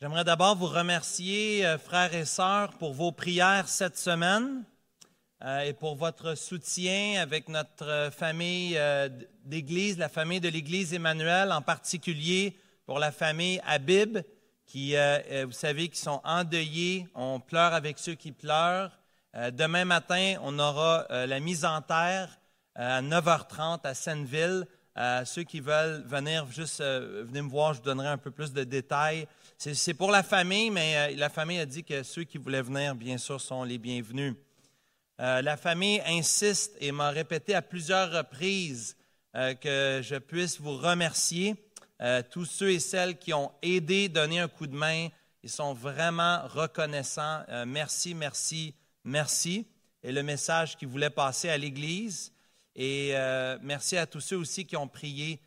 J'aimerais d'abord vous remercier, euh, frères et sœurs, pour vos prières cette semaine euh, et pour votre soutien avec notre euh, famille d'Église, la famille de l'Église Emmanuel, en particulier pour la famille Habib, qui, vous savez, qui sont endeuillés. On pleure avec ceux qui pleurent. Demain matin, on aura la mise en terre à 9h30 à Seineville. ceux qui veulent venir, juste venez me voir, je vous donnerai un peu plus de détails. C'est pour la famille, mais euh, la famille a dit que ceux qui voulaient venir, bien sûr, sont les bienvenus. Euh, la famille insiste et m'a répété à plusieurs reprises euh, que je puisse vous remercier. tous ceux et celles qui ont aidé, donné un coup de main, ils sont vraiment reconnaissants. merci, merci, merci. Et le message qu'ils voulaient passer à l'Église. Et merci à tous ceux aussi qui ont prié,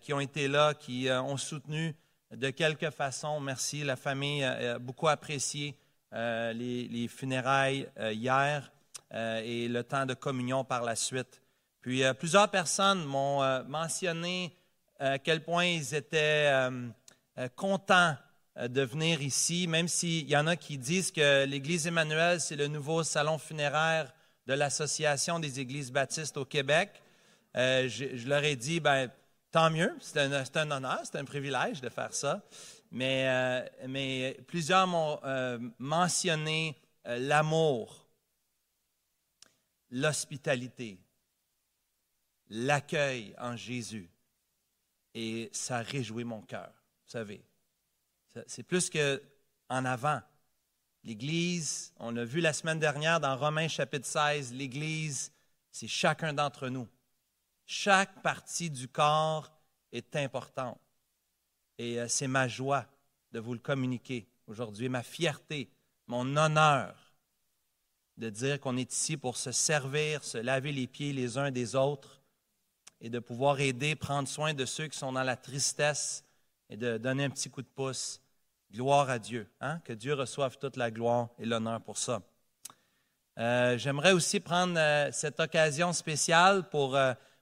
qui ont été là, qui ont soutenu de quelque façon. Merci. La famille a beaucoup apprécié euh, les, funérailles euh, hier euh, et le temps de communion par la suite. Puis plusieurs personnes m'ont mentionné à quel point ils étaient contents de venir ici, même s'il y en a qui disent que l'Église Emmanuel, c'est le nouveau salon funéraire de l'Association des Églises baptistes au Québec. je, je, leur ai dit, ben, Tant mieux, c'est un, honneur, c'est un privilège de faire ça. Mais, euh, plusieurs m'ont euh, mentionné euh, l'amour, l'hospitalité, l'accueil en Jésus. Et ça a réjoui mon cœur, vous savez. C'est plus qu'en avant. L'Église, on l'a vu la semaine dernière dans Romains chapitre 16, l'Église, c'est chacun d'entre nous. Chaque partie du corps est importante. Et euh, c'est ma joie de vous le communiquer aujourd'hui, ma fierté, mon honneur de dire qu'on est ici pour se servir, se laver les pieds les uns des autres et de pouvoir aider, prendre soin de ceux qui sont dans la tristesse et de donner un petit coup de pouce. Gloire à Dieu. Hein? Que Dieu reçoive toute la gloire et l'honneur pour ça. Euh, j'aimerais aussi prendre euh, cette occasion spéciale pour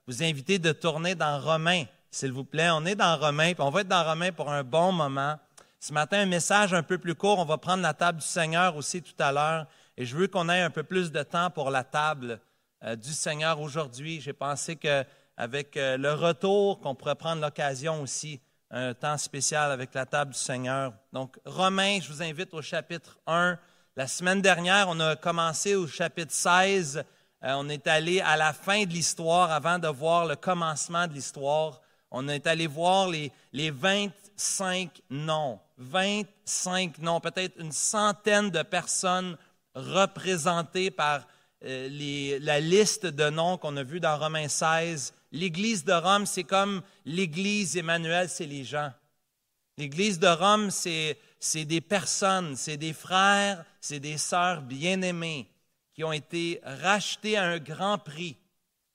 vous inviter de tourner dans Romains, s'il vous plaît. On est dans Romains, puis on va être dans Romains pour un bon moment. Ce matin, un message un peu plus court. On va prendre la table du Seigneur aussi tout à l'heure. Et je veux qu'on ait un peu plus de temps pour la table euh, du Seigneur aujourd'hui. J'ai pensé qu'avec euh, le retour, qu'on pourrait prendre l'occasion aussi, un temps spécial avec la table du Seigneur. Donc, Romains, je vous invite au chapitre 1. La semaine dernière, on a commencé au chapitre 16 euh, on est allé à la fin de l'histoire avant de voir le commencement de l'histoire. On est allé voir les, les 25 noms. 25 noms, peut-être une centaine de personnes représentées par euh, la liste de noms qu'on a vus dans Romains 16. L'Église de Rome, c'est comme l'Église Emmanuel, c'est les gens. L'Église de Rome, c'est des personnes, c'est des frères, c'est des sœurs bien-aimés qui ont été rachetés à un grand prix,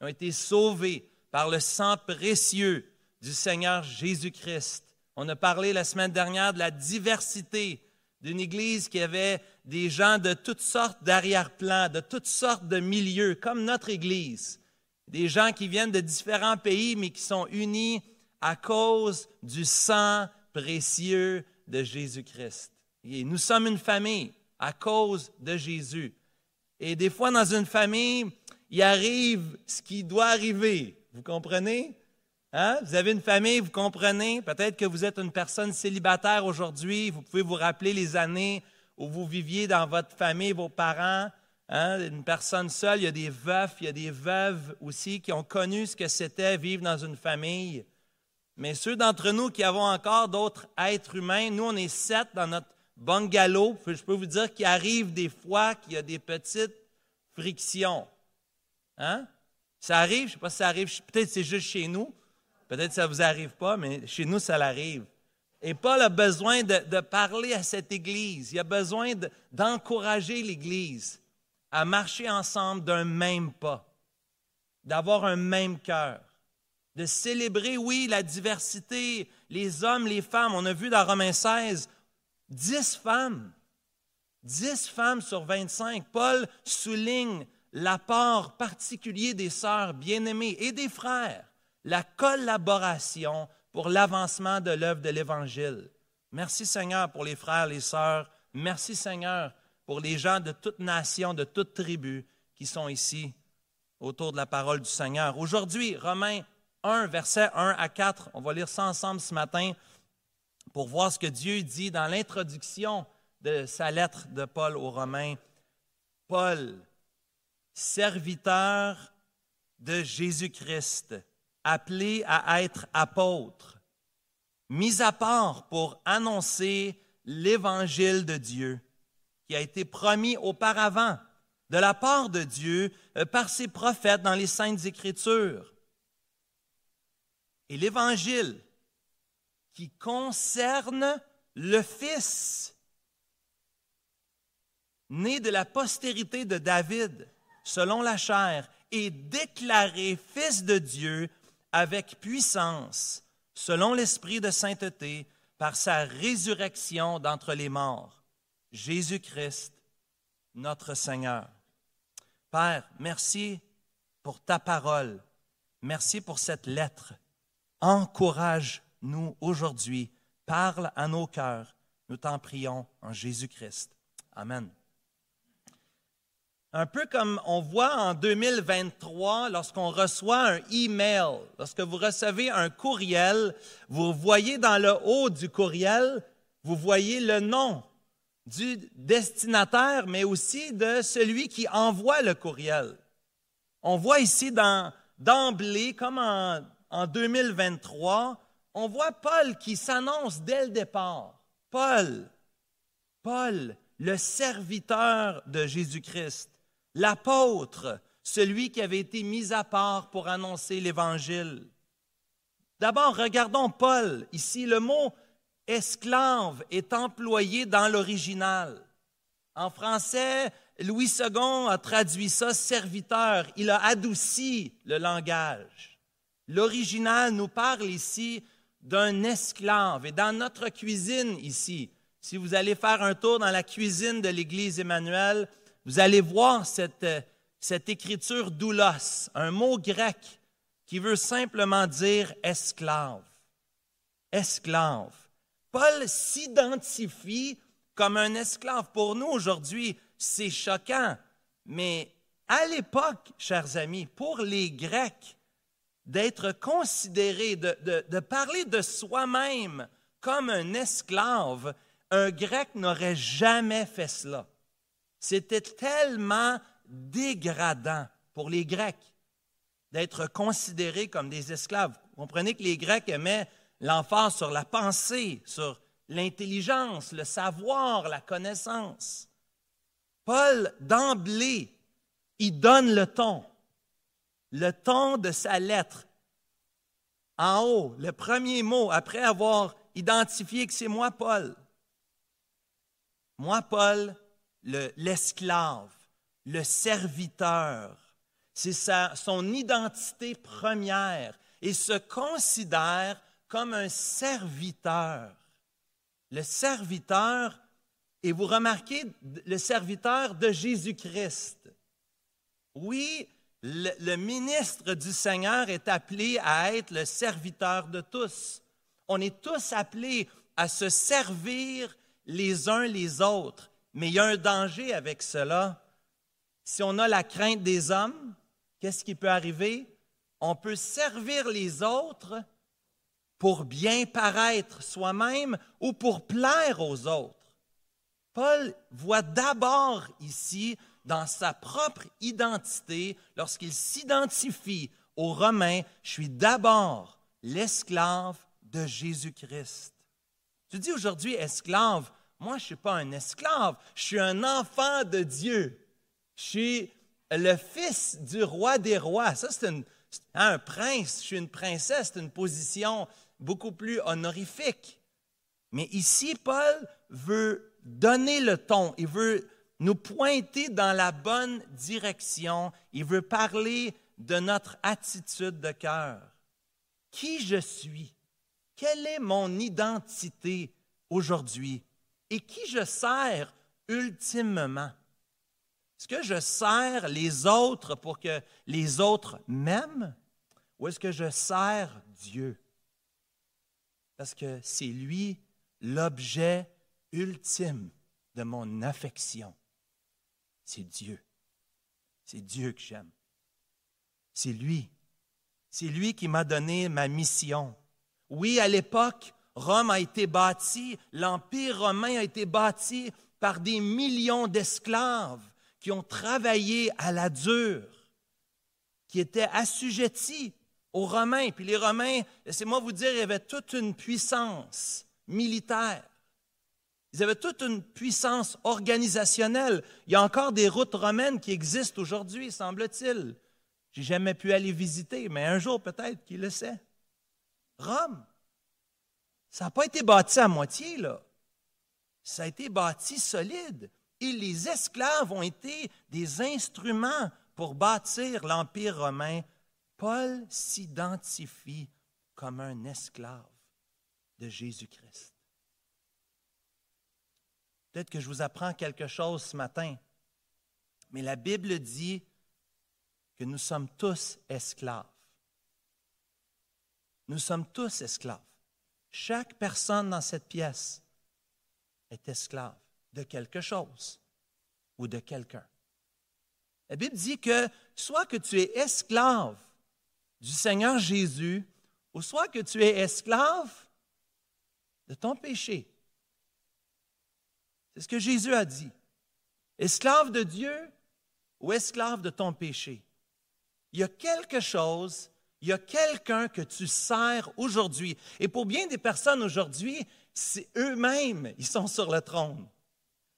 ont été sauvés par le sang précieux du Seigneur Jésus-Christ. On a parlé la semaine dernière de la diversité d'une Église qui avait des gens de toutes sortes d'arrière-plans, de toutes sortes de milieux, comme notre Église. Des gens qui viennent de différents pays, mais qui sont unis à cause du sang précieux de Jésus-Christ. Et nous sommes une famille à cause de Jésus. Et des fois, dans une famille, il arrive ce qui doit arriver. Vous comprenez? Hein? Vous avez une famille, vous comprenez? Peut-être que vous êtes une personne célibataire aujourd'hui. Vous pouvez vous rappeler les années où vous viviez dans votre famille, vos parents. Hein? Une personne seule, il y a des veufs, il y a des veuves aussi qui ont connu ce que c'était vivre dans une famille. Mais ceux d'entre nous qui avons encore d'autres êtres humains, nous, on est sept dans notre bungalow, je peux vous dire qu'il arrive des fois qu'il y a des petites frictions. Hein? Ça arrive, je ne sais pas si ça arrive, peut-être c'est juste chez nous, peut-être ça ne vous arrive pas, mais chez nous, ça l'arrive. Et Paul a besoin de, parler à cette Église, il a besoin d'encourager l'Église à marcher ensemble d'un même pas, d'avoir un même cœur, de célébrer, oui, la diversité, les hommes, les femmes. On a vu dans Romains 16, Dix femmes. Dix femmes sur 25. Paul souligne l'apport particulier des sœurs bien-aimées et des frères, la collaboration pour l'avancement de l'œuvre de l'Évangile. Merci Seigneur pour les frères, les sœurs. Merci Seigneur pour les gens de toute nation, de toute tribu qui sont ici autour de la parole du Seigneur. Aujourd'hui, Romains 1, versets 1 à 4, on va lire ça ensemble ce matin pour voir ce que Dieu dit dans l'introduction de sa lettre de Paul aux Romains. Paul, serviteur de Jésus-Christ, appelé à être apôtre, mis à part pour annoncer l'évangile de Dieu qui a été promis auparavant de la part de Dieu euh, par ses prophètes dans les saintes écritures. Et l'évangile qui concerne le Fils, né de la postérité de David, selon la chair, et déclaré Fils de Dieu avec puissance, selon l'Esprit de sainteté, par sa résurrection d'entre les morts, Jésus-Christ, notre Seigneur. Père, merci pour ta parole. Merci pour cette lettre. Encourage-nous aujourd'hui. Parle à nos cœurs. Nous t'en prions en Jésus-Christ. Amen. Un peu comme on voit en 2023 lorsqu'on reçoit un email, lorsque vous recevez un courriel, vous voyez dans le haut du courriel, vous voyez le nom du destinataire, mais aussi de celui qui envoie le courriel. On voit ici d'emblée, comme en, en 2023, on voit Paul qui s'annonce dès le départ. Paul, Paul, le serviteur de Jésus-Christ l'apôtre, celui qui avait été mis à part pour annoncer l'Évangile. D'abord, regardons Paul. Ici, le mot esclave est employé dans l'original. En français, Louis II a traduit ça serviteur. Il a adouci le langage. L'original nous parle ici d'un esclave. Et dans notre cuisine ici, si vous allez faire un tour dans la cuisine de l'Église Emmanuel, vous allez voir cette, euh, cette écriture doulos, un mot grec qui veut simplement dire esclave. Esclave. Paul s'identifie comme un esclave. Pour nous aujourd'hui, c'est choquant, mais à l'époque, chers amis, pour les Grecs, d'être considéré, de, parler de soi-même comme un esclave, un Grec n'aurait jamais fait cela. C'était tellement dégradant pour les Grecs d'être considérés comme des esclaves. Vous comprenez que les Grecs aimaient l'emphase sur la pensée, sur l'intelligence, le savoir, la connaissance. Paul, d'emblée, il donne le ton, le ton de sa lettre. En haut, le premier mot, après avoir identifié que c'est moi, Paul. Moi, Paul, l'esclave, le, serviteur. C'est son identité première et se considère comme un serviteur. Le serviteur, et vous remarquez, le serviteur de Jésus-Christ. Oui, le, ministre du Seigneur est appelé à être le serviteur de tous. On est tous appelés à se servir les uns les autres. Mais il y a un danger avec cela. Si on a la crainte des hommes, qu'est-ce qui peut arriver? On peut servir les autres pour bien paraître soi-même ou pour plaire aux autres. Paul voit d'abord ici, dans sa propre identité, lorsqu'il s'identifie aux Romains, je suis d'abord l'esclave de Jésus-Christ. Tu dis aujourd'hui esclave, moi, je ne suis pas un esclave, je suis un enfant de Dieu. Je suis le fils du roi des rois. Ça, c'est un prince, je suis une princesse, c'est une position beaucoup plus honorifique. Mais ici, Paul veut donner le ton, il veut nous pointer dans la bonne direction, il veut parler de notre attitude de cœur. Qui je suis? Quelle est mon identité aujourd'hui? et qui je sers ultimement? Est-ce que je sers les autres pour que les autres m'aiment? Ou est-ce que je sers Dieu? Parce que c'est lui l'objet ultime de mon affection, c'est Dieu. C'est Dieu que j'aime. C'est lui. C'est lui qui m'a donné ma mission. Oui, à l'époque, Rome a été bâti, l'Empire romain a été bâti par des millions d'esclaves qui ont travaillé à la dure, qui étaient assujettis aux Romains. Puis les Romains, laissez-moi vous dire, avaient toute une puissance militaire. Ils avaient toute une puissance organisationnelle. Il y a encore des routes romaines qui existent aujourd'hui, semble-t-il. J'ai jamais pu aller visiter, mais un jour peut-être, qui le sait. Rome, ça n'a pas été bâti à moitié, là. Ça a été bâti solide. Et les esclaves ont été des instruments pour bâtir l'Empire romain. Paul s'identifie comme un esclave de Jésus-Christ. Peut-être que je vous apprends quelque chose ce matin, mais la Bible dit que nous sommes tous esclaves. Nous sommes tous esclaves. Chaque personne dans cette pièce est esclave de quelque chose ou de quelqu'un. La Bible dit que soit que tu es esclave du Seigneur Jésus, ou soit que tu es esclave de ton péché. C'est ce que Jésus a dit. Esclave de Dieu ou esclave de ton péché. Il y a quelque chose, il y a quelqu'un que tu sers aujourd'hui. Et pour bien des personnes aujourd'hui, c'est eux-mêmes, ils sont sur le trône.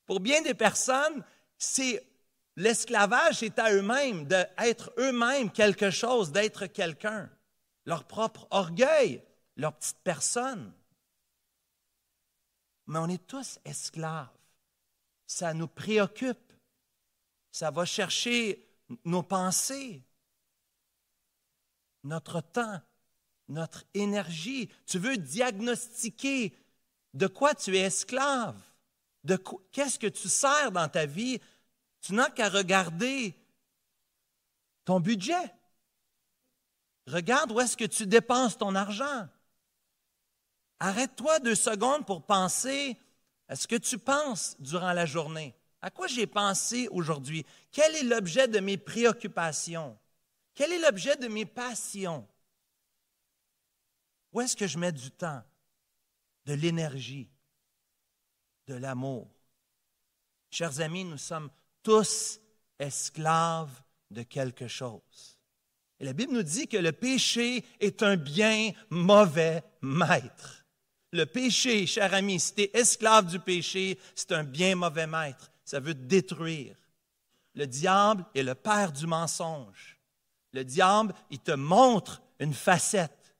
Pour bien des personnes, c'est l'esclavage, c'est à eux-mêmes, d'être eux-mêmes quelque chose, d'être quelqu'un. Leur propre orgueil, leur petite personne. Mais on est tous esclaves. Ça nous préoccupe. Ça va chercher nos pensées, notre temps, notre énergie. Tu veux diagnostiquer de quoi tu es esclave, de qu'est-ce que tu sers dans ta vie. Tu n'as qu'à regarder ton budget. Regarde où est-ce que tu dépenses ton argent. Arrête-toi deux secondes pour penser à ce que tu penses durant la journée? À quoi j'ai pensé aujourd'hui? Quel est l'objet de mes préoccupations? Quel est l'objet de mes passions? Où est-ce que je mets du temps, de l'énergie, de l'amour? Chers amis, nous sommes tous esclaves de quelque chose. Et la Bible nous dit que le péché est un bien mauvais maître. Le péché, cher ami, si tu es esclave du péché, c'est un bien mauvais maître. Ça veut détruire. Le diable est le père du mensonge. Le diable, il te montre une facette,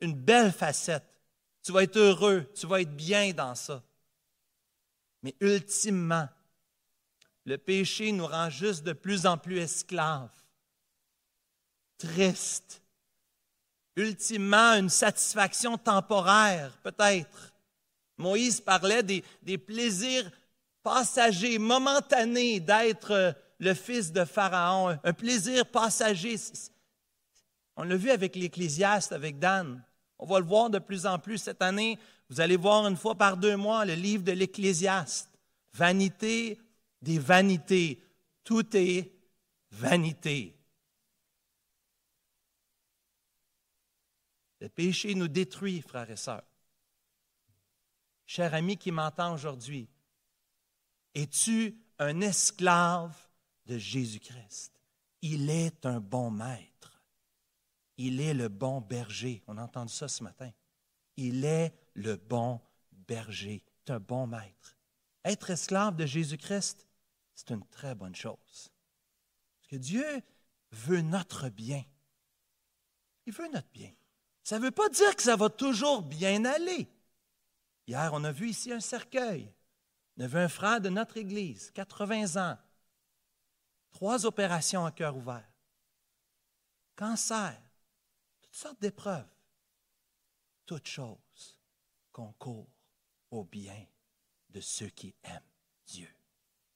une belle facette. Tu vas être heureux, tu vas être bien dans ça. Mais ultimement, le péché nous rend juste de plus en plus esclaves, tristes, ultimement une satisfaction temporaire, peut-être. Moïse parlait des, plaisirs passagers, momentanés d'être le fils de Pharaon, un plaisir passager. On l'a vu avec l'Ecclésiaste, avec Dan. On va le voir de plus en plus cette année. Vous allez voir une fois par deux mois le livre de l'Ecclésiaste. Vanité des vanités. Tout est vanité. Le péché nous détruit, frères et sœurs. Cher ami qui m'entend aujourd'hui, es-tu un esclave de Jésus-Christ? Il est un bon maître. Il est le bon berger. On a entendu ça ce matin. Il est le bon berger. C'est un bon maître. Être esclave de Jésus-Christ, c'est une très bonne chose. Parce que Dieu veut notre bien. Il veut notre bien. Ça ne veut pas dire que ça va toujours bien aller. Hier, on a vu ici un cercueil. On a vu un frère de notre Église, 80 ans, trois opérations à cœur ouvert, cancer, toutes sortes d'épreuves. Toutes choses concourent au bien de ceux qui aiment Dieu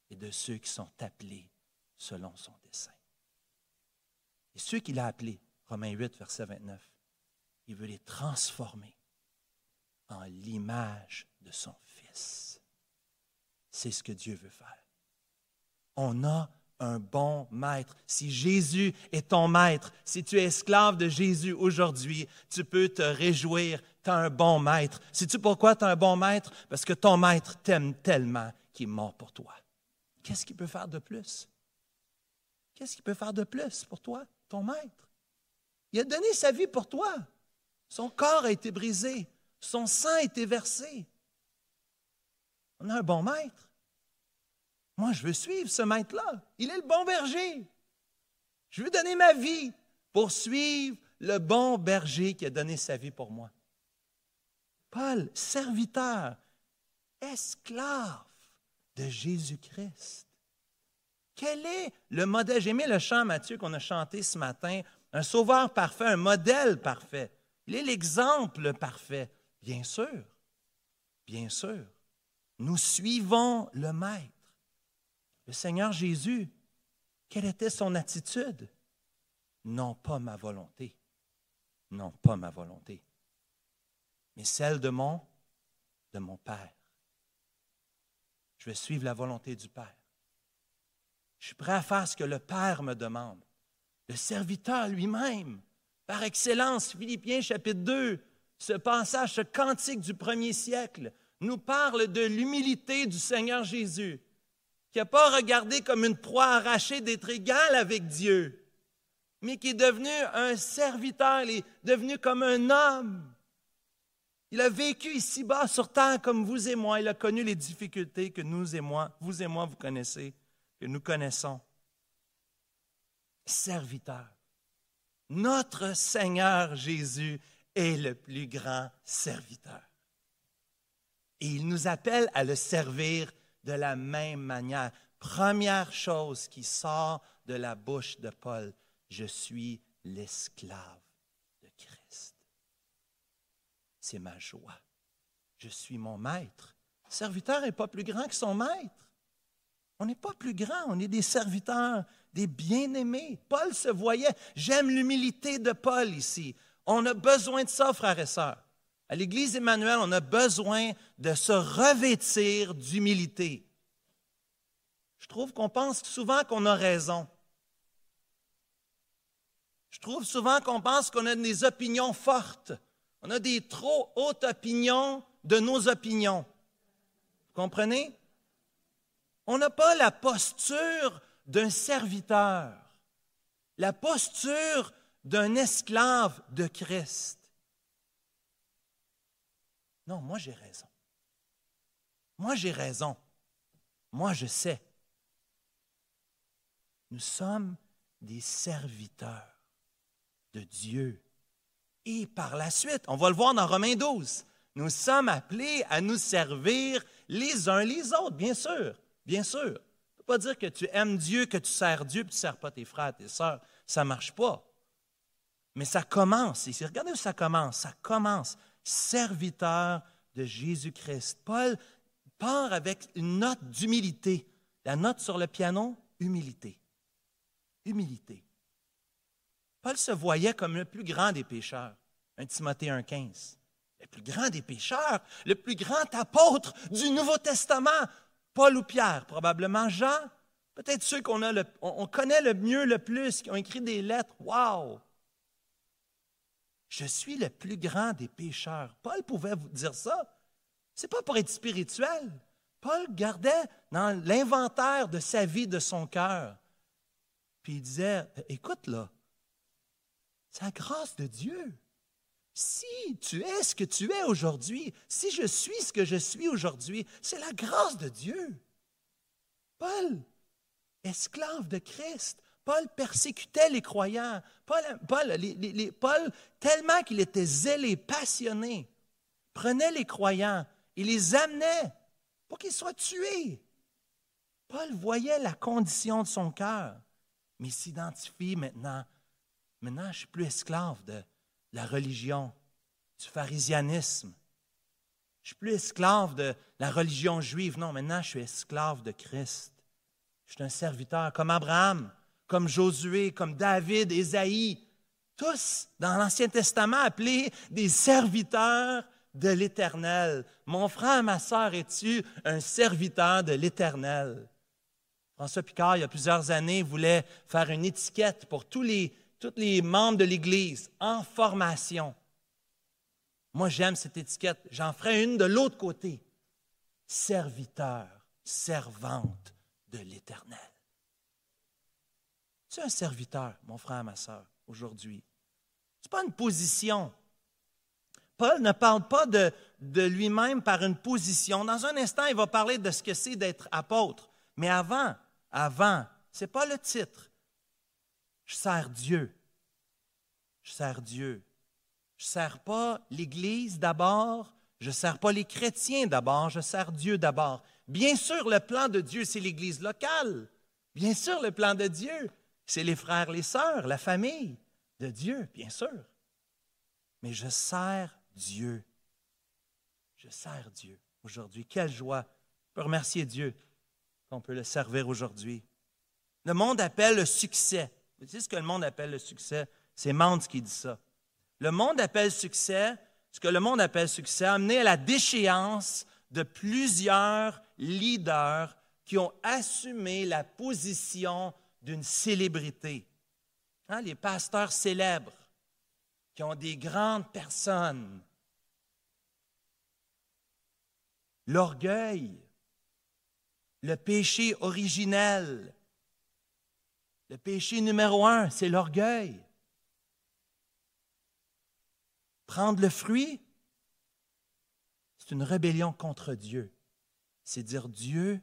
et de ceux qui sont appelés selon son dessein. Et ceux qu'il a appelés, Romains 8, verset 29, il veut les transformer en l'image de son Fils. C'est ce que Dieu veut faire. On a un bon maître. Si Jésus est ton maître, si tu es esclave de Jésus aujourd'hui, tu peux te réjouir, tu as un bon maître. Sais-tu pourquoi tu as un bon maître? Parce que ton maître t'aime tellement qu'il est mort pour toi. Qu'est-ce qu'il peut faire de plus? Qu'est-ce qu'il peut faire de plus pour toi, ton maître? Il a donné sa vie pour toi. Son corps a été brisé. Son sang a été versé. On a un bon maître. Moi, je veux suivre ce maître-là. Il est le bon berger. Je veux donner ma vie pour suivre le bon berger qui a donné sa vie pour moi. Paul, serviteur, esclave de Jésus-Christ. Quel est le modèle? J'ai aimé le chant, Mathieu, qu'on a chanté ce matin. Un sauveur parfait, un modèle parfait. Il est l'exemple parfait. Bien sûr, bien sûr. Nous suivons le Maître. Le Seigneur Jésus, quelle était son attitude? Non pas ma volonté, non pas ma volonté, mais celle de mon, Père. Je vais suivre la volonté du Père. Je suis prêt à faire ce que le Père me demande. Le serviteur lui-même, par excellence, Philippiens chapitre 2, ce passage, ce cantique du premier siècle, nous parle de l'humilité du Seigneur Jésus qui n'a pas regardé comme une proie arrachée d'être égal avec Dieu, mais qui est devenu un serviteur, il est devenu comme un homme. Il a vécu ici-bas sur terre comme vous et moi. Il a connu les difficultés que nous et moi, vous et moi, vous connaissez, que nous connaissons. Serviteur. Notre Seigneur Jésus est le plus grand serviteur. Et il nous appelle à le servir de la même manière. Première chose qui sort de la bouche de Paul, je suis l'esclave de Christ. C'est ma joie. Je suis mon maître. Serviteur n'est pas plus grand que son maître. On n'est pas plus grand, on est des serviteurs, des bien-aimés. Paul se voyait, j'aime l'humilité de Paul ici. On a besoin de ça, frères et sœurs. À l'Église Emmanuel, on a besoin de se revêtir d'humilité. Je trouve qu'on pense souvent qu'on a raison. Je trouve souvent qu'on pense qu'on a des opinions fortes. On a des trop hautes opinions de nos opinions. Vous comprenez? On n'a pas la posture d'un serviteur, la posture d'un esclave de Christ. Non, moi j'ai raison. Moi j'ai raison. Moi je sais. Nous sommes des serviteurs de Dieu. Et par la suite, on va le voir dans Romains 12, nous sommes appelés à nous servir les uns les autres, bien sûr, bien sûr. Pas dire que tu aimes Dieu, que tu sers Dieu, puis tu ne sers pas tes frères, tes sœurs. Ça ne marche pas. Mais ça commence ici. Regardez où ça commence. Ça commence. Serviteur de Jésus-Christ. Paul part avec une note d'humilité. La note sur le piano, humilité. Humilité. Paul se voyait comme le plus grand des pécheurs. 1 Timothée 1,15. Le plus grand des pécheurs, le plus grand apôtre du Nouveau Testament. Paul ou Pierre, probablement Jean, peut-être ceux qu'on connaît le mieux, le plus, qui ont écrit des lettres. Waouh! Je suis le plus grand des pécheurs. Paul pouvait vous dire ça. Ce n'est pas pour être spirituel. Paul gardait dans l'inventaire de sa vie, de son cœur. Puis il disait, écoute là, c'est la grâce de Dieu. Si tu es ce que tu es aujourd'hui, si je suis ce que je suis aujourd'hui, c'est la grâce de Dieu. Paul, esclave de Christ, Paul persécutait les croyants. Paul, tellement qu'il était zélé, passionné, prenait les croyants et les amenait pour qu'ils soient tués. Paul voyait la condition de son cœur, mais s'identifie maintenant. Maintenant, je ne suis plus esclave de la religion, du pharisianisme. Je suis plus esclave de la religion juive. Non, maintenant, je suis esclave de Christ. Je suis un serviteur comme Abraham comme Josué, comme David, Ésaïe, tous dans l'Ancien Testament appelés des serviteurs de l'Éternel. Mon frère, ma sœur, es-tu un serviteur de l'Éternel? François Picard, il y a plusieurs années, voulait faire une étiquette pour tous les, tous les membres de l'Église en formation. Moi, j'aime cette étiquette. J'en ferai une de l'autre côté. Serviteur, servante de l'Éternel. Tu es un serviteur, mon frère, ma sœur, aujourd'hui. Ce n'est pas une position. Paul ne parle pas de, de lui-même par une position. Dans un instant, il va parler de ce que c'est d'être apôtre. Mais avant, avant, ce n'est pas le titre. Je sers Dieu. Je sers Dieu. Je ne sers pas l'Église d'abord, je ne sers pas les chrétiens d'abord, je sers Dieu d'abord. Bien sûr, le plan de Dieu, c'est l'Église locale. Bien sûr, le plan de Dieu, c'est les frères, les sœurs, la famille de Dieu, bien sûr. Mais je sers Dieu. Je sers Dieu aujourd'hui. Quelle joie. Je peux remercier Dieu qu'on peut le servir aujourd'hui. Le monde appelle le succès. Savez ce que le monde appelle le succès? C'est Mande qui dit ça. Le monde appelle succès, ce que le monde appelle succès, amené à la déchéance de plusieurs leaders qui ont assumé la position d'une célébrité. Hein, les pasteurs célèbres, qui ont des grandes personnes. L'orgueil, le péché originel. Le péché numéro un, c'est l'orgueil. Prendre le fruit, c'est une rébellion contre Dieu. C'est dire Dieu,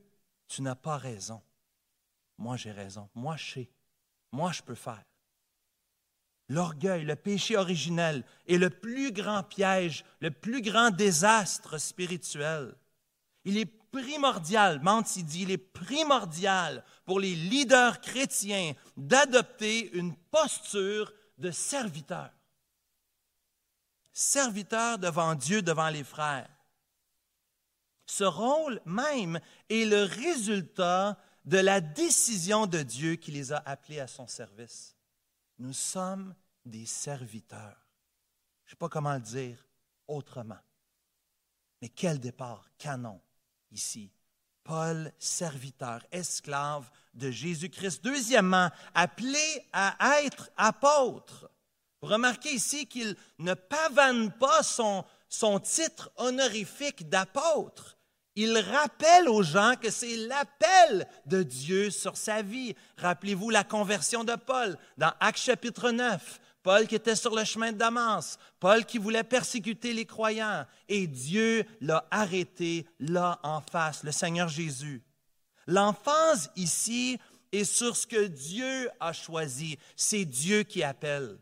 tu n'as pas raison. Moi, j'ai raison. Moi, je sais. Moi, je peux faire. L'orgueil, le péché originel est le plus grand piège, le plus grand désastre spirituel. Il est primordial, Manti dit, il est primordial pour les leaders chrétiens d'adopter une posture de serviteur. Serviteur devant Dieu, devant les frères. Ce rôle même est le résultat de la décision de Dieu qui les a appelés à son service. Nous sommes des serviteurs. Je ne sais pas comment le dire autrement. Mais quel départ, canon, ici. Paul, serviteur, esclave de Jésus-Christ. Deuxièmement, appelé à être apôtre. remarquez ici qu'il ne pavane pas son, son titre honorifique d'apôtre. Il rappelle aux gens que c'est l'appel de Dieu sur sa vie. Rappelez-vous la conversion de Paul dans Actes chapitre 9. Paul qui était sur le chemin de Damas, Paul qui voulait persécuter les croyants, et Dieu l'a arrêté là en face, le Seigneur Jésus. L'emphase ici est sur ce que Dieu a choisi. C'est Dieu qui appelle.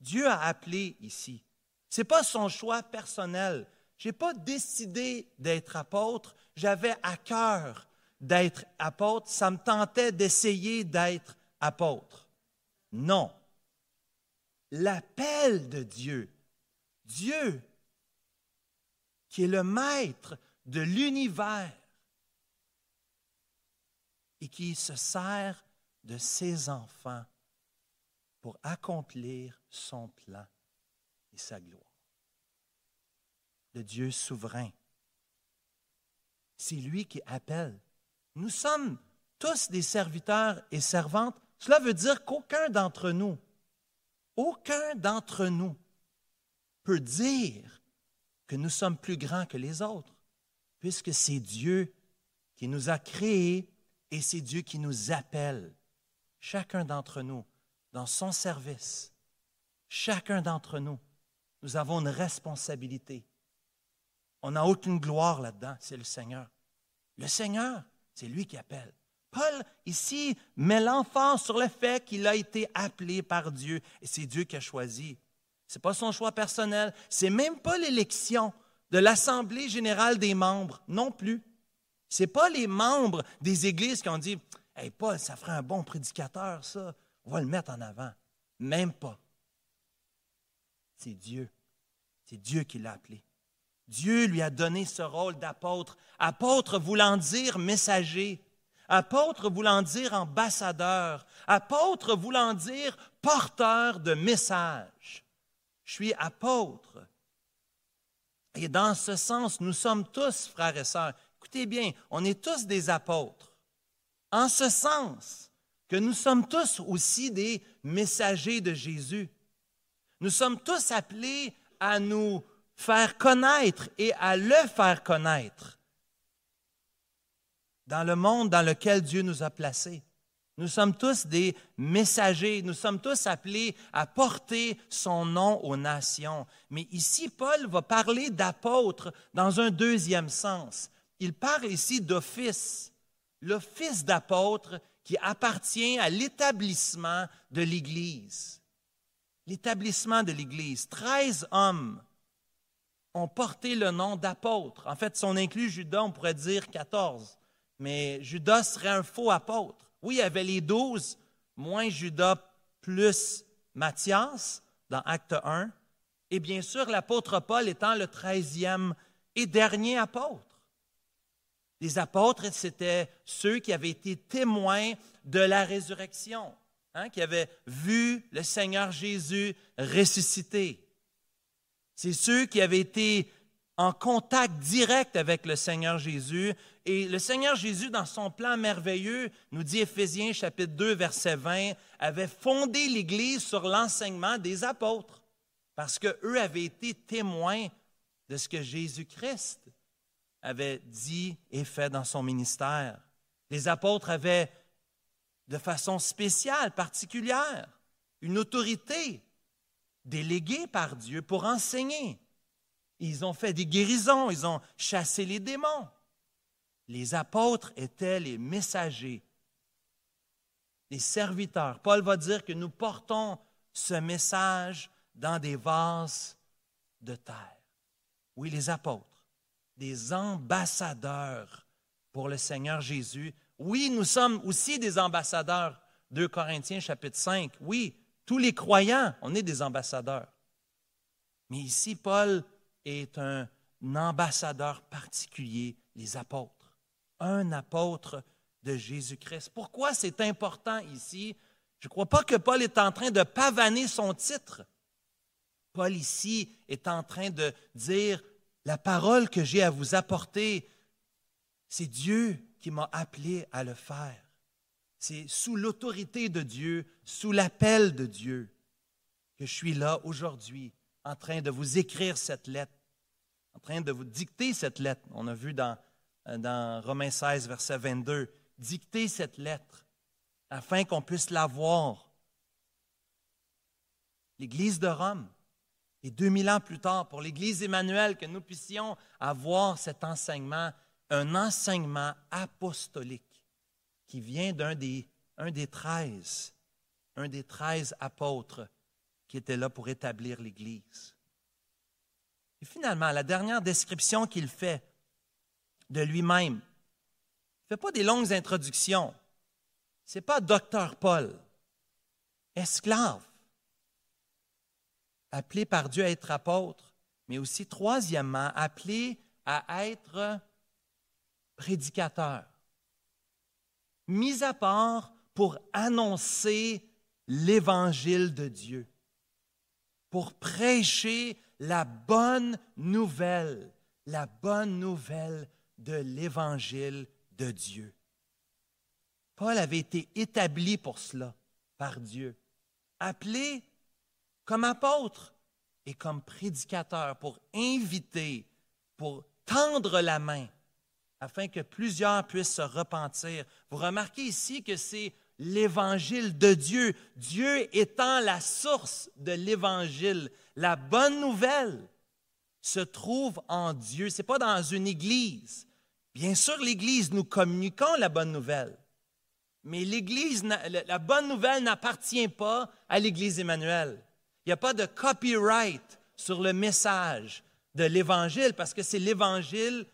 Dieu a appelé ici. Ce n'est pas son choix personnel. Je n'ai pas décidé d'être apôtre, j'avais à cœur d'être apôtre, ça me tentait d'essayer d'être apôtre. Non. L'appel de Dieu, Dieu qui est le maître de l'univers et qui se sert de ses enfants pour accomplir son plan et sa gloire le Dieu souverain. C'est lui qui appelle. Nous sommes tous des serviteurs et servantes. Cela veut dire qu'aucun d'entre nous, aucun d'entre nous peut dire que nous sommes plus grands que les autres, puisque c'est Dieu qui nous a créés et c'est Dieu qui nous appelle, chacun d'entre nous, dans son service. Chacun d'entre nous, nous avons une responsabilité. On n'a aucune gloire là-dedans, c'est le Seigneur. Le Seigneur, c'est lui qui appelle. Paul, ici, met l'emphase sur le fait qu'il a été appelé par Dieu et c'est Dieu qui a choisi. Ce n'est pas son choix personnel, c'est même pas l'élection de l'Assemblée générale des membres non plus. Ce n'est pas les membres des églises qui ont dit Hey Paul, ça ferait un bon prédicateur, ça, on va le mettre en avant. Même pas. C'est Dieu. C'est Dieu qui l'a appelé. Dieu lui a donné ce rôle d'apôtre. Apôtre voulant dire messager. Apôtre voulant dire ambassadeur. Apôtre voulant dire porteur de message. Je suis apôtre. Et dans ce sens, nous sommes tous, frères et sœurs, écoutez bien, on est tous des apôtres. En ce sens que nous sommes tous aussi des messagers de Jésus. Nous sommes tous appelés à nous faire connaître et à le faire connaître dans le monde dans lequel Dieu nous a placés. Nous sommes tous des messagers, nous sommes tous appelés à porter son nom aux nations. Mais ici, Paul va parler d'apôtre dans un deuxième sens. Il parle ici d'office, l'office d'apôtre qui appartient à l'établissement de l'Église. L'établissement de l'Église. Treize hommes ont porté le nom d'apôtre. En fait, si on inclut Judas, on pourrait dire quatorze. Mais Judas serait un faux apôtre. Oui, il y avait les douze, moins Judas plus Matthias dans Acte 1. Et bien sûr, l'apôtre Paul étant le treizième et dernier apôtre. Les apôtres, c'était ceux qui avaient été témoins de la résurrection, hein, qui avaient vu le Seigneur Jésus ressuscité. C'est ceux qui avaient été en contact direct avec le Seigneur Jésus. Et le Seigneur Jésus, dans son plan merveilleux, nous dit Éphésiens chapitre 2, verset 20, avait fondé l'Église sur l'enseignement des apôtres, parce qu'eux avaient été témoins de ce que Jésus-Christ avait dit et fait dans son ministère. Les apôtres avaient, de façon spéciale, particulière, une autorité déléguée par Dieu pour enseigner. Ils ont fait des guérisons, ils ont chassé les démons. Les apôtres étaient les messagers, les serviteurs. Paul va dire que nous portons ce message dans des vases de terre. Oui, les apôtres, des ambassadeurs pour le Seigneur Jésus. Oui, nous sommes aussi des ambassadeurs. 2 Corinthiens chapitre 5. Oui, tous les croyants, on est des ambassadeurs. Mais ici, Paul est un ambassadeur particulier, les apôtres. Un apôtre de Jésus-Christ. Pourquoi c'est important ici? Je ne crois pas que Paul est en train de pavaner son titre. Paul ici est en train de dire, la parole que j'ai à vous apporter, c'est Dieu qui m'a appelé à le faire. C'est sous l'autorité de Dieu, sous l'appel de Dieu, que je suis là aujourd'hui en train de vous écrire cette lettre, en train de vous dicter cette lettre. On a vu dans, dans Romains 16, verset 22, dicter cette lettre afin qu'on puisse la voir. L'Église de Rome, et 2000 ans plus tard, pour l'Église Emmanuel, que nous puissions avoir cet enseignement, un enseignement apostolique qui vient d'un des, un des treize, un des treize apôtres qui était là pour établir l'Église. Et finalement, la dernière description qu'il fait de lui-même, il ne fait pas des longues introductions. Ce n'est pas docteur Paul, esclave, appelé par Dieu à être apôtre, mais aussi, troisièmement, appelé à être prédicateur, mis à part pour annoncer l'évangile de Dieu pour prêcher la bonne nouvelle, la bonne nouvelle de l'évangile de Dieu. Paul avait été établi pour cela par Dieu, appelé comme apôtre et comme prédicateur pour inviter, pour tendre la main afin que plusieurs puissent se repentir. Vous remarquez ici que c'est l'évangile de Dieu, Dieu étant la source de l'évangile. La bonne nouvelle se trouve en Dieu. Ce n'est pas dans une église. Bien sûr, l'église, nous communiquons la bonne nouvelle. Mais l'église, la bonne nouvelle n'appartient pas à l'église Emmanuel. Il n'y a pas de copyright sur le message de l'évangile parce que c'est l'évangile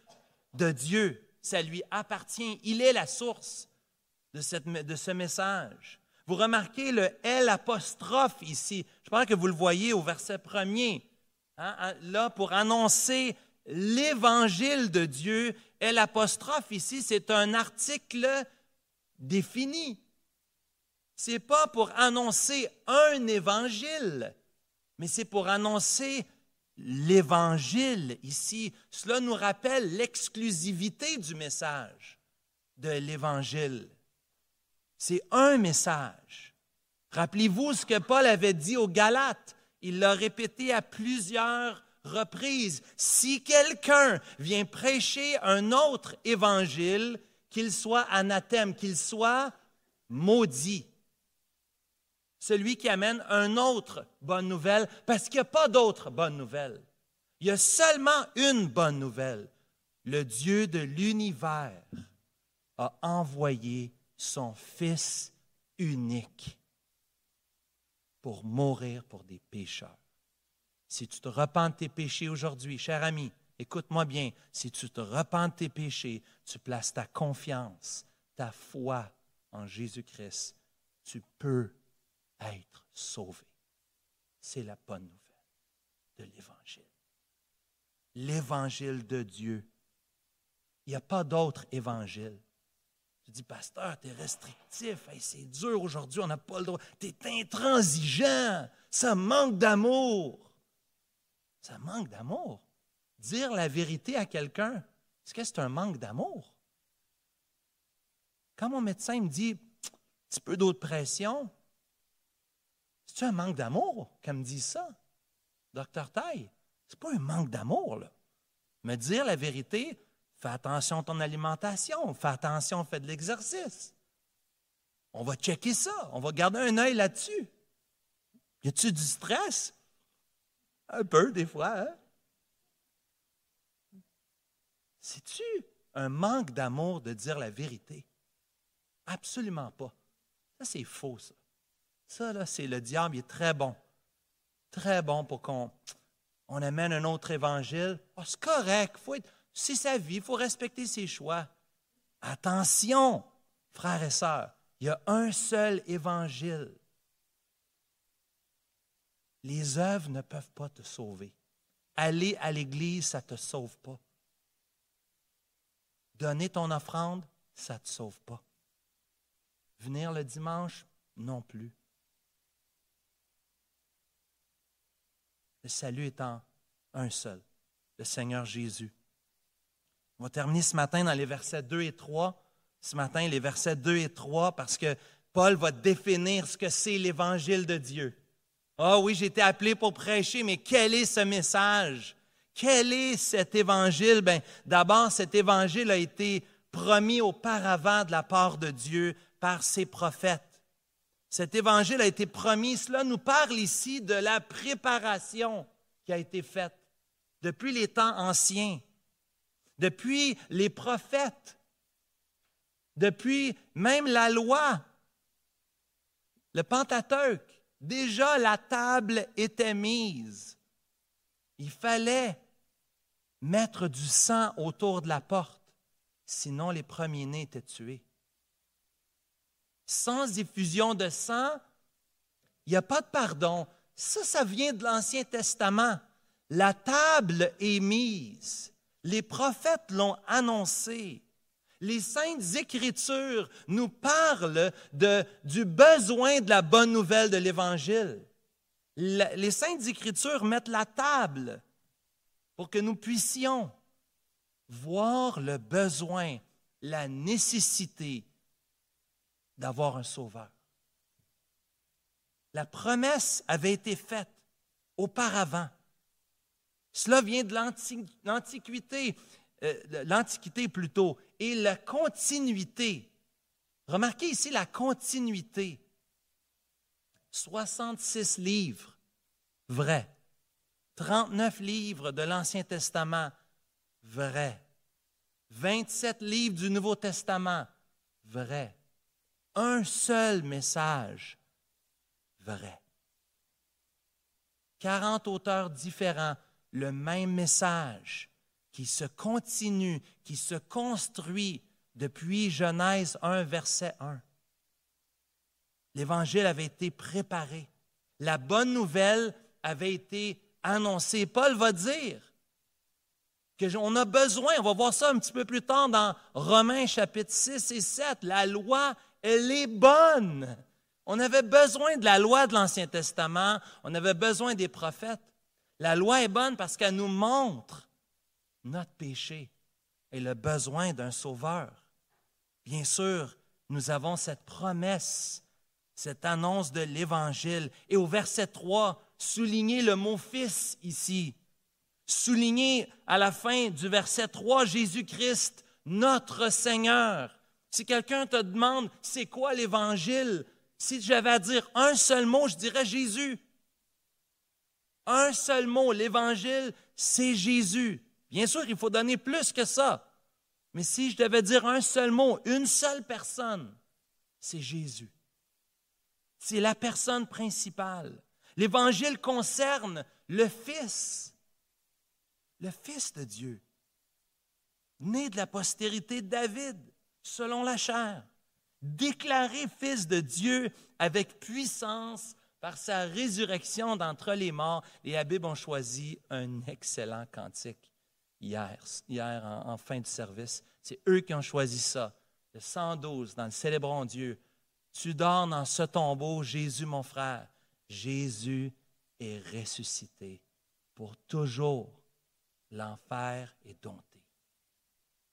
de Dieu. Ça lui appartient. Il est la source de, ce message. Vous remarquez le L apostrophe ici. Je pense que vous le voyez au verset premier. Hein, là, pour annoncer l'évangile de Dieu, L apostrophe ici, c'est un article défini. Ce n'est pas pour annoncer un évangile, mais c'est pour annoncer l'évangile ici. Cela nous rappelle l'exclusivité du message de l'évangile. C'est un message. Rappelez-vous ce que Paul avait dit aux Galates. Il l'a répété à plusieurs reprises. Si quelqu'un vient prêcher un autre évangile, qu'il soit anathème, qu'il soit maudit. Celui qui amène un autre bonne nouvelle, parce qu'il n'y a pas d'autre bonne nouvelle. Il y a seulement une bonne nouvelle. Le Dieu de l'univers a envoyé son Fils unique pour mourir pour des pécheurs. Si tu te repens de tes péchés aujourd'hui, cher ami, écoute-moi bien, si tu te repens de tes péchés, tu places ta confiance, ta foi en Jésus-Christ, tu peux être sauvé. C'est la bonne nouvelle de l'Évangile. L'Évangile de Dieu. Il n'y a pas d'autre évangile. Tu dis, pasteur, tu es restrictif, c'est dur aujourd'hui, on n'a pas le droit. Tu es intransigeant, ça manque d'amour. Ça manque d'amour. Dire la vérité à quelqu'un, est-ce que c'est un manque d'amour? Quand mon médecin me dit un petit peu d'autre pression, c'est un manque d'amour qu'elle me dit ça? Docteur Taille, c'est pas un manque d'amour, là. Me dire la vérité, fais attention à ton alimentation, fais attention, fais de l'exercice. On va checker ça, on va garder un œil là-dessus. Y a-tu du stress? Un peu, des fois. Hein? C'est-tu un manque d'amour de dire la vérité? Absolument pas. Ça, c'est faux, ça. Ça, là, c'est le diable, il est très bon. Très bon pour qu'on on amène un autre évangile. Oh, c'est correct, faut c'est sa vie, il faut respecter ses choix. Attention, frères et sœurs, il y a un seul évangile. Les œuvres ne peuvent pas te sauver. Aller à l'église, ça ne te sauve pas. Donner ton offrande, ça ne te sauve pas. Venir le dimanche, non plus. Le salut étant un seul, le Seigneur Jésus. On va terminer ce matin dans les versets 2 et 3. Ce matin, les versets 2 et 3, parce que Paul va définir ce que c'est l'évangile de Dieu. Ah oui, j'ai été appelé pour prêcher, mais quel est ce message? Quel est cet évangile? Ben, d'abord, cet évangile a été promis auparavant de la part de Dieu par ses prophètes. Cet évangile a été promis. Cela nous parle ici de la préparation qui a été faite depuis les temps anciens, depuis les prophètes, depuis même la loi, le Pentateuque. Déjà, la table était mise. Il fallait mettre du sang autour de la porte, sinon les premiers-nés étaient tués sans effusion de sang, il n'y a pas de pardon. Ça, ça vient de l'Ancien Testament. La table est mise. Les prophètes l'ont annoncé. Les saintes écritures nous parlent du besoin de la bonne nouvelle de l'Évangile. Les saintes écritures mettent la table pour que nous puissions voir le besoin, la nécessité d'avoir un sauveur. La promesse avait été faite auparavant. Cela vient de l'Antiquité, euh, l'Antiquité plutôt, et la continuité. Remarquez ici la continuité. 66 livres, vrai. 39 livres de l'Ancien Testament, vrai. 27 livres du Nouveau Testament, vrai un seul message vrai. 40 auteurs différents, le même message qui se continue, qui se construit depuis Genèse 1, verset 1. L'Évangile avait été préparé. La bonne nouvelle avait été annoncée. Paul va dire qu'on a besoin, on va voir ça un petit peu plus tard dans Romains chapitre 6 et 7, la loi elle est bonne. On avait besoin de la loi de l'Ancien Testament, on avait besoin des prophètes. La loi est bonne parce qu'elle nous montre notre péché et le besoin d'un sauveur. Bien sûr, nous avons cette promesse, cette annonce de l'Évangile. Et au verset 3, souligner le mot Fils ici. Souligner à la fin du verset 3 Jésus-Christ, notre Seigneur. Si quelqu'un te demande c'est quoi l'Évangile, si j'avais à dire un seul mot, je dirais Jésus. Un seul mot, l'Évangile, c'est Jésus. Bien sûr, il faut donner plus que ça. Mais si je devais dire un seul mot, une seule personne, c'est Jésus. C'est la personne principale. L'Évangile concerne le Fils, le Fils de Dieu, né de la postérité de David, selon la chair, déclaré Fils de Dieu avec puissance par sa résurrection d'entre les morts. Les Habib ont choisi un excellent cantique hier, en, fin de service. C'est eux qui ont choisi ça. Le 112 dans le Célébrons Dieu. Tu dors dans ce tombeau, Jésus mon frère. Jésus est ressuscité pour toujours. L'enfer est dompté.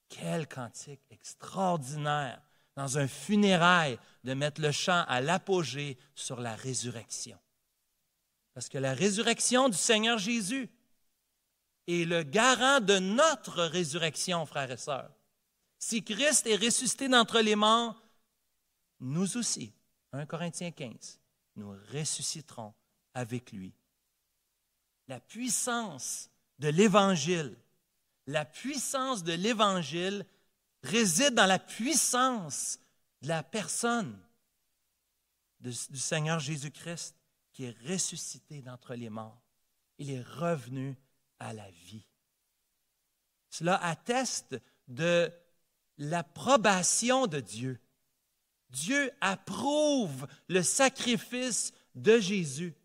Quel cantique extraordinaire dans un funérail de mettre le chant à l'apogée sur la résurrection. Parce que la résurrection du Seigneur Jésus est le garant de notre résurrection, frères et sœurs. Si Christ est ressuscité d'entre les morts, nous aussi, 1 Corinthiens 15, nous ressusciterons avec lui. La puissance de l'Évangile, la puissance de l'Évangile réside dans la puissance de la personne du Seigneur Jésus-Christ qui est ressuscité d'entre les morts. Il est revenu à la vie. Cela atteste de l'approbation de Dieu. Dieu approuve le sacrifice de Jésus.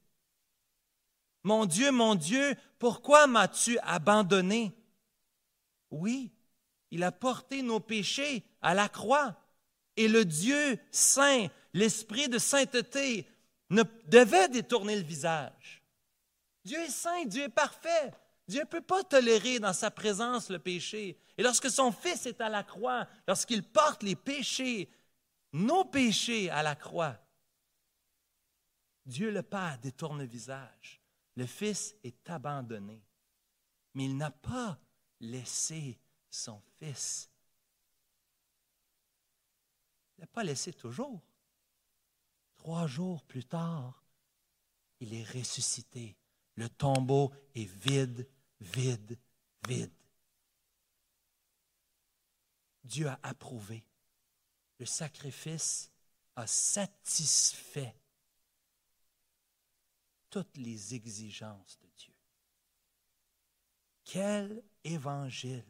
Mon Dieu, mon Dieu, pourquoi m'as-tu abandonné? Oui, il a porté nos péchés à la croix. Et le Dieu saint, l'esprit de sainteté, ne devait détourner le visage. Dieu est saint, Dieu est parfait. Dieu ne peut pas tolérer dans sa présence le péché. Et lorsque son Fils est à la croix, lorsqu'il porte les péchés, nos péchés à la croix, Dieu le Père détourne le visage. Le Fils est abandonné. Mais il n'a pas laissé son Fils. Il n'a pas laissé toujours. Trois jours plus tard, il est ressuscité. Le tombeau est vide, vide, vide. Dieu a approuvé. Le sacrifice a satisfait toutes les exigences de Dieu. Quel évangile!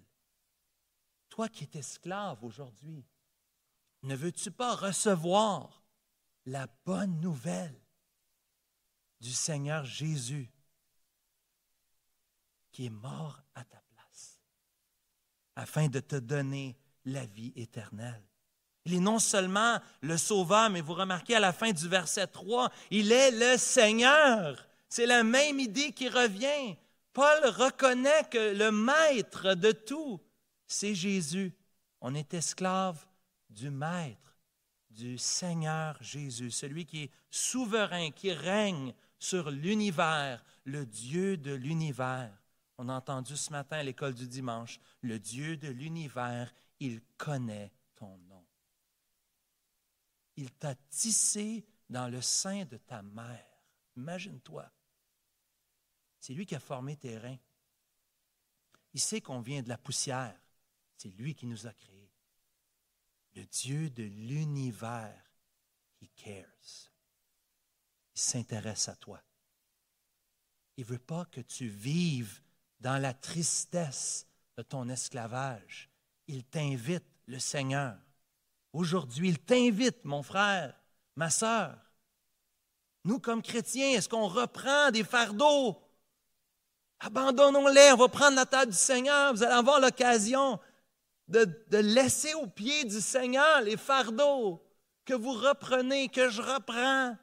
Toi qui es esclave aujourd'hui, ne veux-tu pas recevoir la bonne nouvelle du Seigneur Jésus qui est mort à ta place, afin de te donner la vie éternelle? Il est non seulement le Sauveur, mais vous remarquez à la fin du verset 3, il est le Seigneur. C'est la même idée qui revient. Paul reconnaît que le maître de tout, c'est Jésus. On est esclave du maître, du Seigneur Jésus, celui qui est souverain, qui règne sur l'univers, le Dieu de l'univers. On a entendu ce matin à l'école du dimanche, le Dieu de l'univers, il connaît ton nom. Il t'a tissé dans le sein de ta mère. Imagine-toi. C'est lui qui a formé tes reins. Il sait qu'on vient de la poussière. C'est lui qui nous a créés. Le Dieu de l'univers, he cares. Il s'intéresse à toi. Il ne veut pas que tu vives dans la tristesse de ton esclavage. Il t'invite, le Seigneur. Aujourd'hui, il t'invite, mon frère, ma sœur. Nous, comme chrétiens, est-ce qu'on reprend des fardeaux? Abandonnons-les, on va prendre la table du Seigneur. Vous allez avoir l'occasion de, laisser aux pieds du Seigneur les fardeaux que vous reprenez, que je reprends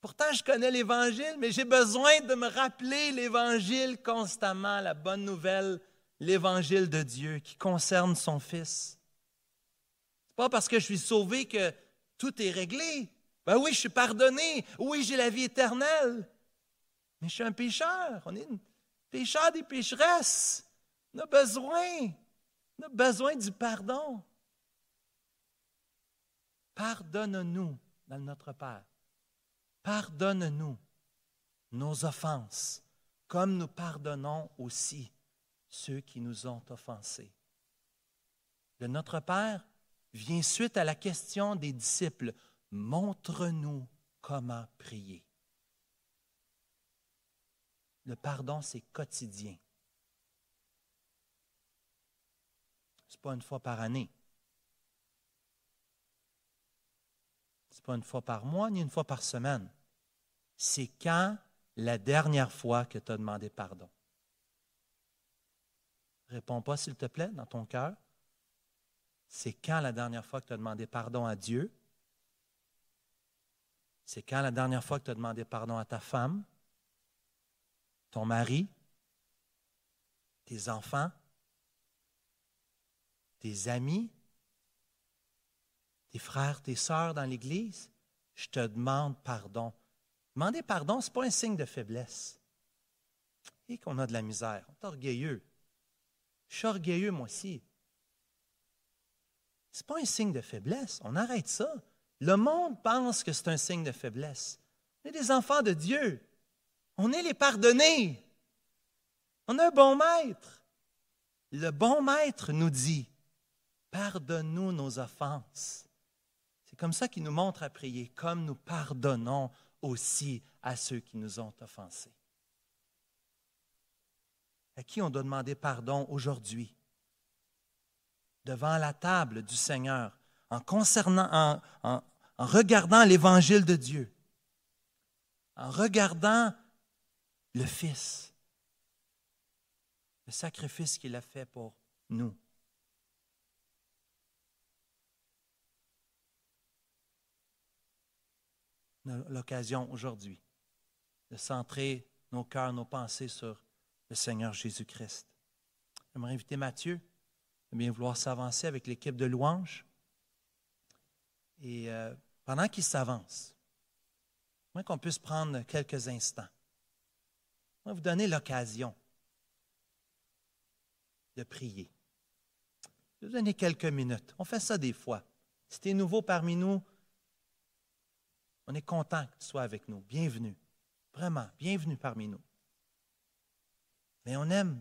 Pourtant, je connais l'Évangile, mais j'ai besoin de me rappeler l'Évangile constamment, la bonne nouvelle, l'Évangile de Dieu qui concerne son Fils. Ce n'est pas parce que je suis sauvé que tout est réglé. Ben oui, je suis pardonné. Oui, j'ai la vie éternelle. Mais je suis un pécheur. On est une pécheur des pécheresses. On a besoin. On a besoin du pardon. Pardonne-nous notre Père. Pardonne-nous nos offenses, comme nous pardonnons aussi ceux qui nous ont offensés. Le Notre Père vient suite à la question des disciples, montre-nous comment prier. Le pardon, c'est quotidien. Ce n'est pas une fois par année. Ce n'est pas une fois par mois ni une fois par semaine. C'est quand la dernière fois que tu as demandé pardon. Réponds pas, s'il te plaît, dans ton cœur. C'est quand la dernière fois que tu as demandé pardon à Dieu? C'est quand la dernière fois que tu as demandé pardon à ta femme, ton mari, tes enfants, tes amis, tes frères, tes sœurs dans l'Église? Je te demande pardon. Demander pardon, ce n'est pas un signe de faiblesse. Et qu'on a de la misère. On est orgueilleux. Je suis orgueilleux, moi aussi. Ce n'est pas un signe de faiblesse. On arrête ça. Le monde pense que c'est un signe de faiblesse. On est des enfants de Dieu. On est les pardonnés. On a un bon maître. Le bon maître nous dit, pardonne-nous nos offenses. C'est comme ça qu'il nous montre à prier, comme nous pardonnons aussi à ceux qui nous ont offensés à qui on doit demander pardon aujourd'hui? Devant la table du Seigneur, en, concernant, en, regardant l'évangile de Dieu, en regardant le Fils, le sacrifice qu'il a fait pour nous. L'occasion aujourd'hui de centrer nos cœurs, nos pensées sur le Seigneur Jésus-Christ. J'aimerais inviter Mathieu à bien vouloir s'avancer avec l'équipe de louanges. Et euh, pendant qu'il s'avance, moi qu'on puisse prendre quelques instants. Je vous donner l'occasion de prier. Je vais vous donner quelques minutes. On fait ça des fois. Si tu es nouveau parmi nous, on est content que tu sois avec nous. Bienvenue. Vraiment, bienvenue parmi nous. Mais on aime,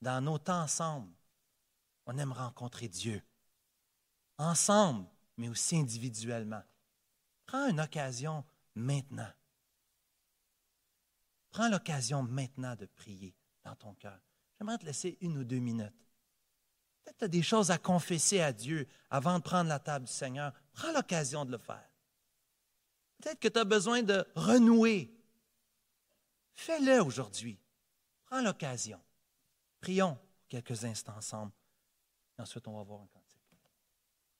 dans nos temps ensemble, on aime rencontrer Dieu. Ensemble, mais aussi individuellement. Prends une occasion maintenant. Prends l'occasion maintenant de prier dans ton cœur. J'aimerais te laisser une ou deux minutes. Peut-être que tu as des choses à confesser à Dieu avant de prendre la table du Seigneur. Prends l'occasion de le faire. Peut-être que tu as besoin de renouer. Fais-le aujourd'hui. Prends l'occasion. Prions quelques instants ensemble. Ensuite, on va voir encore.